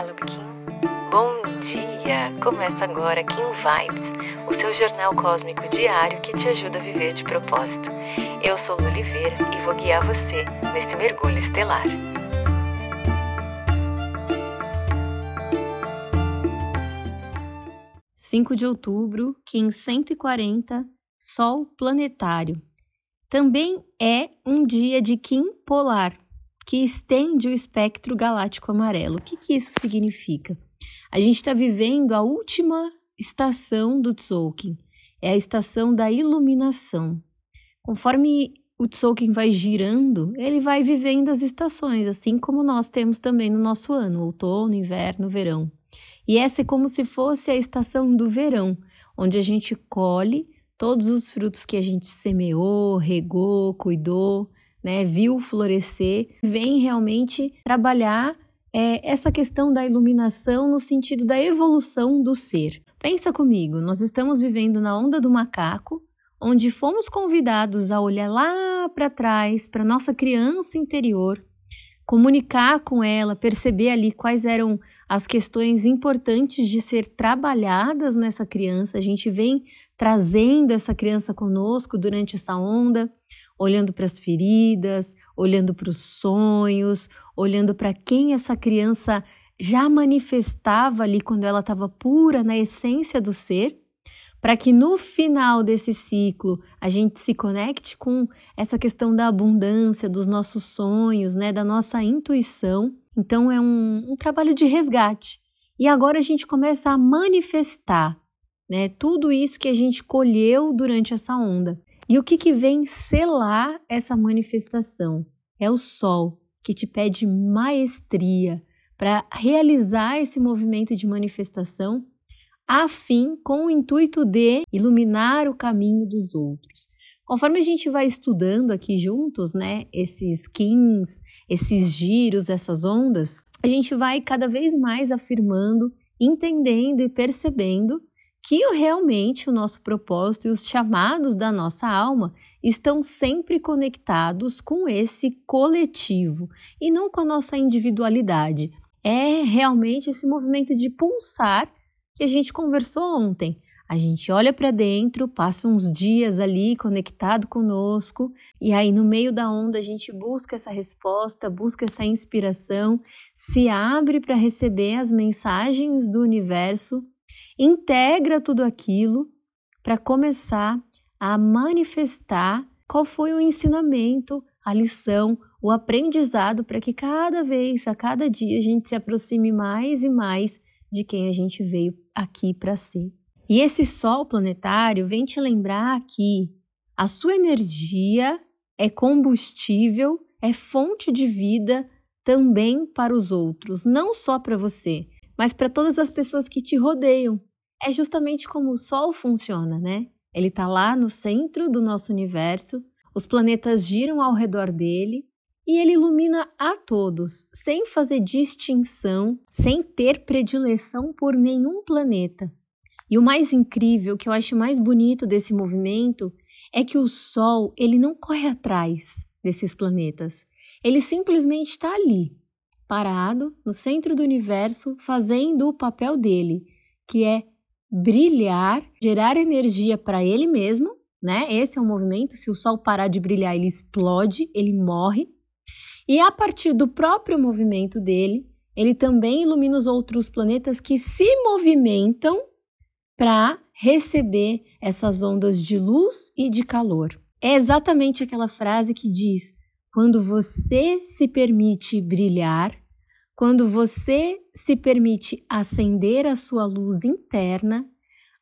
Olá, Kim. Bom dia! Começa agora Kim Vibes, o seu jornal cósmico diário que te ajuda a viver de propósito. Eu sou Lu Oliveira e vou guiar você nesse mergulho estelar. Cinco de outubro, Kim 140, Sol planetário. Também é um dia de Kim polar, que estende o espectro galáctico amarelo. O que, que isso significa? A gente está vivendo a última estação do Tzolk'in, é a estação da iluminação. Conforme o Tzolk'in vai girando, ele vai vivendo as estações, assim como nós temos também no nosso ano, outono, inverno, verão. E essa é como se fosse a estação do verão, onde a gente colhe todos os frutos que a gente semeou, regou, cuidou, né, viu florescer, vem realmente trabalhar é, essa questão da iluminação no sentido da evolução do ser. Pensa comigo, nós estamos vivendo na onda do macaco, onde fomos convidados a olhar lá para trás, para nossa criança interior, comunicar com ela, perceber ali quais eram as questões importantes de ser trabalhadas nessa criança. A gente vem trazendo essa criança conosco durante essa onda olhando para as feridas, olhando para os sonhos, olhando para quem essa criança já manifestava ali quando ela estava pura na essência do ser, para que no final desse ciclo a gente se conecte com essa questão da abundância, dos nossos sonhos, né, da nossa intuição. Então é um, um trabalho de resgate. E agora a gente começa a manifestar né, tudo isso que a gente colheu durante essa onda. E o que, que vem selar essa manifestação? É o Sol, que te pede maestria para realizar esse movimento de manifestação, a fim com o intuito de iluminar o caminho dos outros. Conforme a gente vai estudando aqui juntos, né, esses kins, esses giros, essas ondas, a gente vai cada vez mais afirmando, entendendo e percebendo que realmente o nosso propósito e os chamados da nossa alma estão sempre conectados com esse coletivo e não com a nossa individualidade. É realmente esse movimento de pulsar que a gente conversou ontem. A gente olha para dentro, passa uns dias ali conectado conosco, e aí no meio da onda a gente busca essa resposta, busca essa inspiração, se abre para receber as mensagens do universo integra tudo aquilo para começar a manifestar qual foi o ensinamento, a lição, o aprendizado para que cada vez, a cada dia, a gente se aproxime mais e mais de quem a gente veio aqui para ser. E esse sol planetário vem te lembrar que a sua energia é combustível, é fonte de vida também para os outros, não só para você, mas para todas as pessoas que te rodeiam é justamente como o Sol funciona, né? Ele está lá no centro do nosso universo, os planetas giram ao redor dele e ele ilumina a todos, sem fazer distinção, sem ter predileção por nenhum planeta. E o mais incrível, que eu acho mais bonito desse movimento, é que o Sol ele não corre atrás desses planetas. Ele simplesmente está ali, parado no centro do universo, fazendo o papel dele, que é brilhar, gerar energia para ele mesmo, né? Esse é o movimento. Se o Sol parar de brilhar, ele explode, ele morre. E a partir do próprio movimento dele, ele também ilumina os outros planetas que se movimentam para receber essas ondas de luz e de calor. É exatamente aquela frase que diz: quando você se permite brilhar, quando você se permite acender a sua luz interna,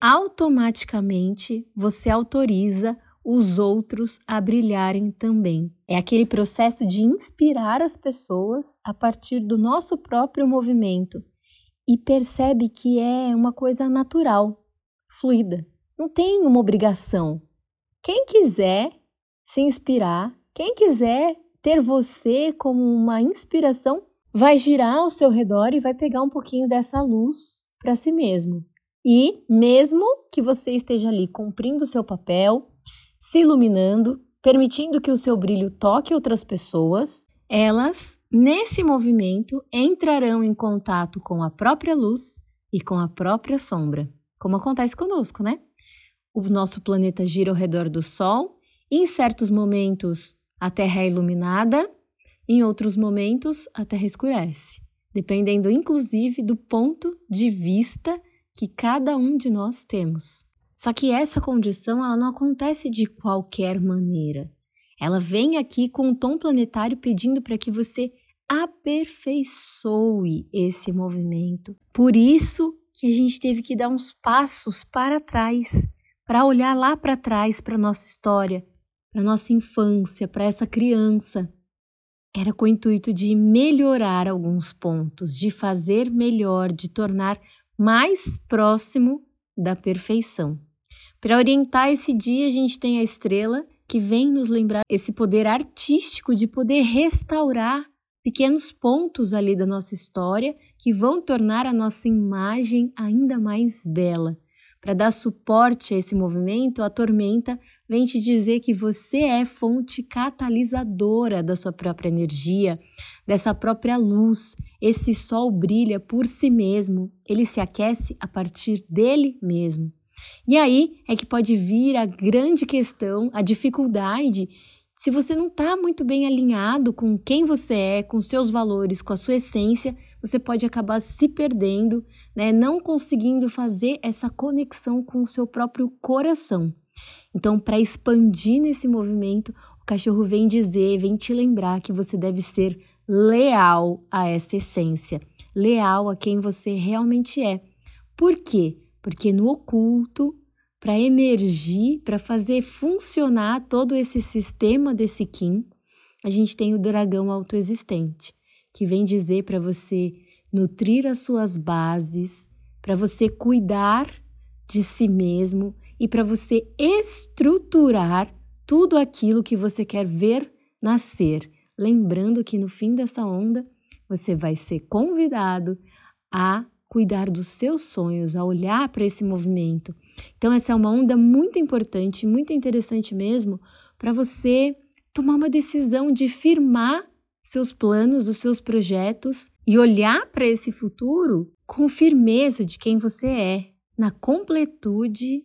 automaticamente você autoriza os outros a brilharem também. É aquele processo de inspirar as pessoas a partir do nosso próprio movimento e percebe que é uma coisa natural, fluida. Não tem uma obrigação. Quem quiser se inspirar, quem quiser ter você como uma inspiração, vai girar ao seu redor e vai pegar um pouquinho dessa luz para si mesmo. E mesmo que você esteja ali cumprindo o seu papel, se iluminando, permitindo que o seu brilho toque outras pessoas, elas, nesse movimento, entrarão em contato com a própria luz e com a própria sombra, como acontece conosco, né? O nosso planeta gira ao redor do Sol, em certos momentos a Terra é iluminada, em outros momentos a Terra escurece, dependendo inclusive do ponto de vista que cada um de nós temos. Só que essa condição ela não acontece de qualquer maneira. Ela vem aqui com um tom planetário pedindo para que você aperfeiçoe esse movimento. Por isso que a gente teve que dar uns passos para trás, para olhar lá para trás para nossa história, para nossa infância, para essa criança. Era com o intuito de melhorar alguns pontos, de fazer melhor, de tornar mais próximo da perfeição. Para orientar esse dia, a gente tem a estrela que vem nos lembrar esse poder artístico de poder restaurar pequenos pontos ali da nossa história que vão tornar a nossa imagem ainda mais bela. Para dar suporte a esse movimento, a tormenta vem te dizer que você é fonte catalisadora da sua própria energia, dessa própria luz. Esse sol brilha por si mesmo, ele se aquece a partir dele mesmo. E aí é que pode vir a grande questão, a dificuldade. Se você não está muito bem alinhado com quem você é, com seus valores, com a sua essência, você pode acabar se perdendo, né? não conseguindo fazer essa conexão com o seu próprio coração. Então, para expandir nesse movimento, o cachorro vem dizer, vem te lembrar que você deve ser leal a essa essência, leal a quem você realmente é. Por quê? Porque no oculto, para emergir, para fazer funcionar todo esse sistema desse Kim, a gente tem o dragão autoexistente, que vem dizer para você nutrir as suas bases, para você cuidar de si mesmo e para você estruturar tudo aquilo que você quer ver nascer. Lembrando que no fim dessa onda, você vai ser convidado a cuidar dos seus sonhos, a olhar para esse movimento. Então, essa é uma onda muito importante, muito interessante mesmo, para você tomar uma decisão de firmar seus planos, os seus projetos e olhar para esse futuro com firmeza de quem você é, na completude